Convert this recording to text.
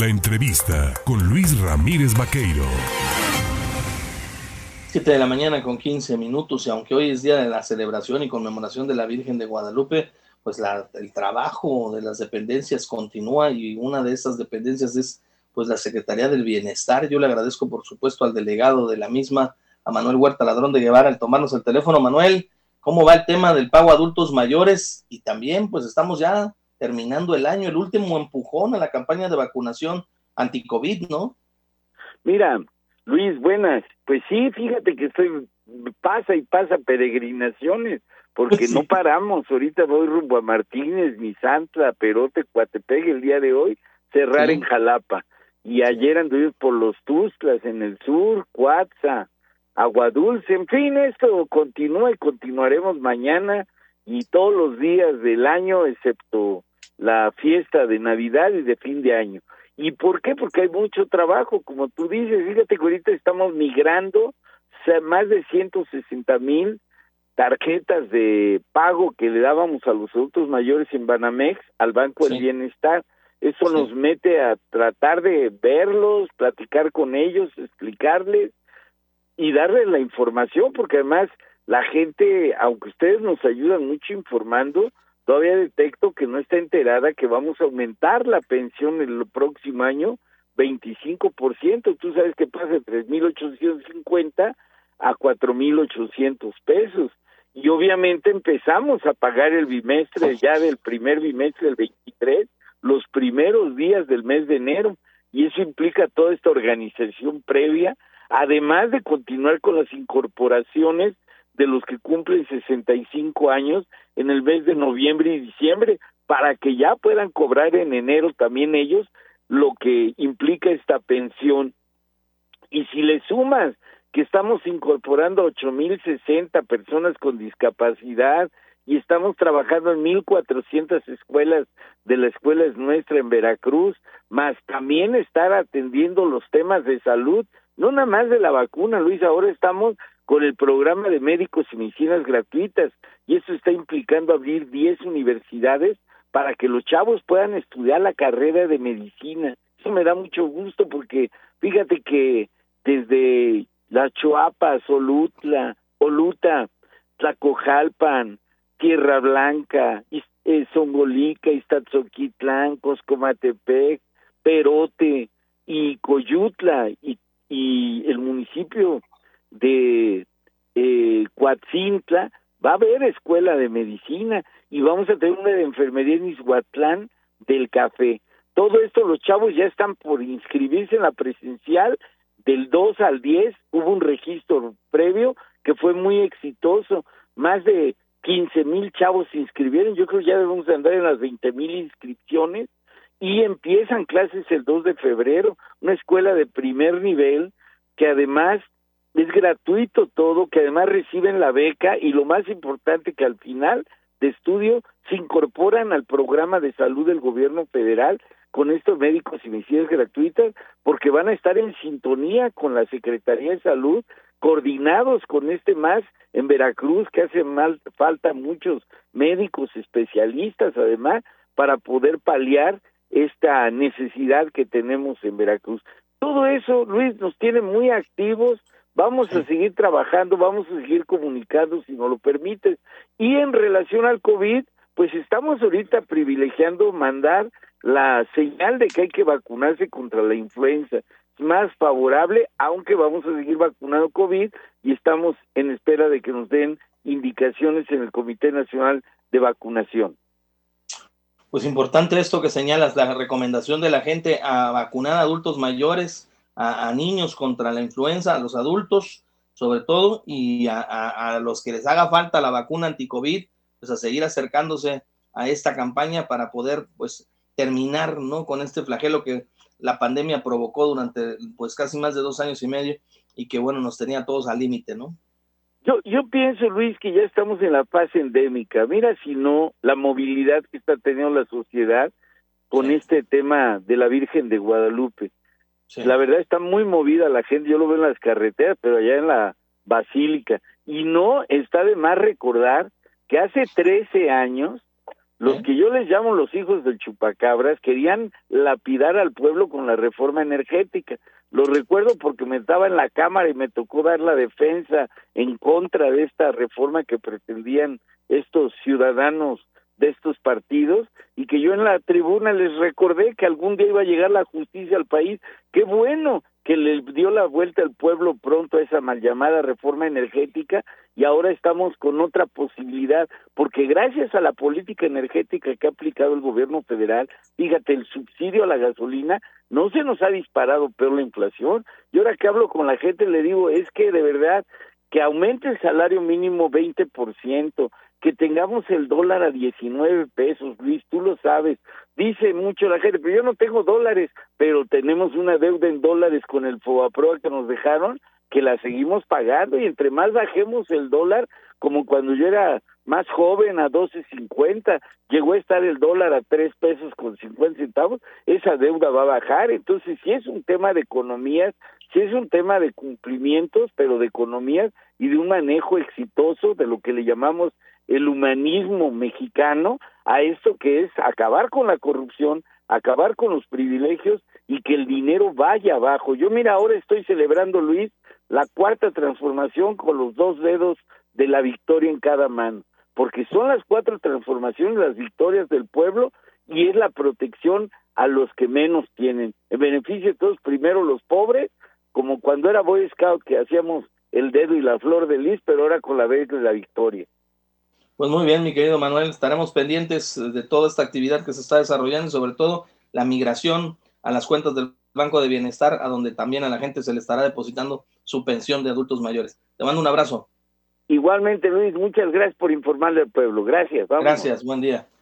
La entrevista con Luis Ramírez Vaqueiro. 7 de la mañana con 15 minutos y aunque hoy es día de la celebración y conmemoración de la Virgen de Guadalupe, pues el trabajo de las dependencias continúa y una de esas dependencias es pues la Secretaría del Bienestar. Yo le agradezco por supuesto al delegado de la misma, a Manuel Huerta Ladrón de Guevara, al tomarnos el teléfono. Manuel, ¿cómo va el tema del pago a adultos mayores? Y también pues estamos ya terminando el año, el último empujón a la campaña de vacunación anti-COVID, ¿no? Mira, Luis, buenas. Pues sí, fíjate que estoy, pasa y pasa peregrinaciones, porque no paramos. Ahorita voy rumbo a Martínez, Misantla, Perote, Cuatepec el día de hoy, cerrar en Jalapa. Y ayer anduvimos por los Tuzlas en el sur, Cuatza, Aguadulce, en fin, esto continúa y continuaremos mañana y todos los días del año, excepto la fiesta de Navidad y de fin de año. ¿Y por qué? Porque hay mucho trabajo, como tú dices. Fíjate que ahorita estamos migrando más de 160 mil tarjetas de pago que le dábamos a los adultos mayores en Banamex al Banco del Bienestar. Eso nos mete a tratar de verlos, platicar con ellos, explicarles y darles la información, porque además la gente, aunque ustedes nos ayudan mucho informando, todavía detecto que no está enterada que vamos a aumentar la pensión el próximo año 25%. Tú sabes que pasa de 3.850 a 4.800 pesos. Y obviamente empezamos a pagar el bimestre ya del primer bimestre del 23, los primeros días del mes de enero. Y eso implica toda esta organización previa, además de continuar con las incorporaciones de los que cumplen 65 años en el mes de noviembre y diciembre para que ya puedan cobrar en enero también ellos lo que implica esta pensión. Y si le sumas que estamos incorporando a 8060 personas con discapacidad y estamos trabajando en 1400 escuelas de la escuela es nuestra en Veracruz, más también estar atendiendo los temas de salud, no nada más de la vacuna, Luis, ahora estamos con el programa de médicos y medicinas gratuitas y eso está implicando abrir 10 universidades para que los chavos puedan estudiar la carrera de medicina. Eso me da mucho gusto porque fíjate que desde la Choapa, Solutla, Oluta, Tlacojalpan, Tierra Blanca, eh, Zongolica, Iztazoquitlán, Coscomatepec, Perote y Coyutla y el municipio de eh, va a haber escuela de medicina y vamos a tener una de enfermería en Izhuatlán del café. Todo esto los chavos ya están por inscribirse en la presencial del 2 al 10, hubo un registro previo que fue muy exitoso, más de 15 mil chavos se inscribieron, yo creo que ya debemos andar en las 20 mil inscripciones. Y empiezan clases el 2 de febrero, una escuela de primer nivel que además es gratuito todo, que además reciben la beca y lo más importante que al final de estudio se incorporan al programa de salud del gobierno federal con estos médicos y medicinas gratuitas porque van a estar en sintonía con la Secretaría de Salud, coordinados con este más en Veracruz que hace mal, falta muchos médicos especialistas además para poder paliar esta necesidad que tenemos en Veracruz. Todo eso, Luis, nos tiene muy activos, Vamos a seguir trabajando, vamos a seguir comunicando si nos lo permites. Y en relación al COVID, pues estamos ahorita privilegiando mandar la señal de que hay que vacunarse contra la influenza. Es más favorable, aunque vamos a seguir vacunando COVID y estamos en espera de que nos den indicaciones en el Comité Nacional de Vacunación. Pues importante esto que señalas, la recomendación de la gente a vacunar a adultos mayores a, niños contra la influenza, a los adultos sobre todo, y a, los que les haga falta la vacuna anti-COVID, pues a seguir acercándose a esta campaña para poder pues terminar ¿no? con este flagelo que la pandemia provocó durante pues casi más de dos años y medio y que bueno nos tenía todos al límite, ¿no? Yo, yo pienso, Luis, que ya estamos en la fase endémica. Mira si no la movilidad que está teniendo la sociedad con este tema de la Virgen de Guadalupe. La verdad está muy movida la gente, yo lo veo en las carreteras, pero allá en la Basílica. Y no está de más recordar que hace 13 años Los que yo les llamo los hijos del chupacabras querían lapidar al pueblo con la reforma energética. Lo recuerdo porque me estaba en la Cámara y me tocó dar la defensa en contra de esta reforma que pretendían estos ciudadanos de estos partidos y que yo en la tribuna les recordé que algún día iba a llegar la justicia al país. Qué bueno que le dio la vuelta al pueblo pronto a esa mal llamada reforma energética y ahora estamos con otra posibilidad, porque gracias a la política energética que ha aplicado el gobierno federal, fíjate, el subsidio a la gasolina no se nos ha disparado peor la inflación. Y ahora que hablo con la gente le digo, es que de verdad que aumente el salario mínimo 20%, que tengamos el dólar a 19 pesos, Luis, tú lo sabes. Dice mucho la gente, pero yo no tengo dólares, pero tenemos una deuda en dólares con el FOBAPROA que nos dejaron, que la seguimos pagando y entre más bajemos el dólar, como cuando yo era más joven a 12.50, llegó a estar el dólar a 3 pesos con 50 centavos, esa deuda va a bajar. Entonces, si es un tema de economías, si es un tema de cumplimientos, pero de economías y de un manejo exitoso de lo que le llamamos el humanismo mexicano a esto que es acabar con la corrupción, acabar con los privilegios y que el dinero vaya abajo. Yo mira, ahora estoy celebrando, Luis, la cuarta transformación con los dos dedos de la victoria en cada mano, porque son las cuatro transformaciones, las victorias del pueblo y es la protección a los que menos tienen. En beneficio de todos, primero los pobres, cuando era Boy Scout que hacíamos el dedo y la flor de lis, pero ahora con la vez de la victoria. Pues muy bien, mi querido Manuel, estaremos pendientes de toda esta actividad que se está desarrollando y sobre todo la migración a las cuentas del Banco de Bienestar, a donde también a la gente se le estará depositando su pensión de adultos mayores. Te mando un abrazo. Igualmente, Luis, muchas gracias por informarle al pueblo. Gracias. Gracias, buen día.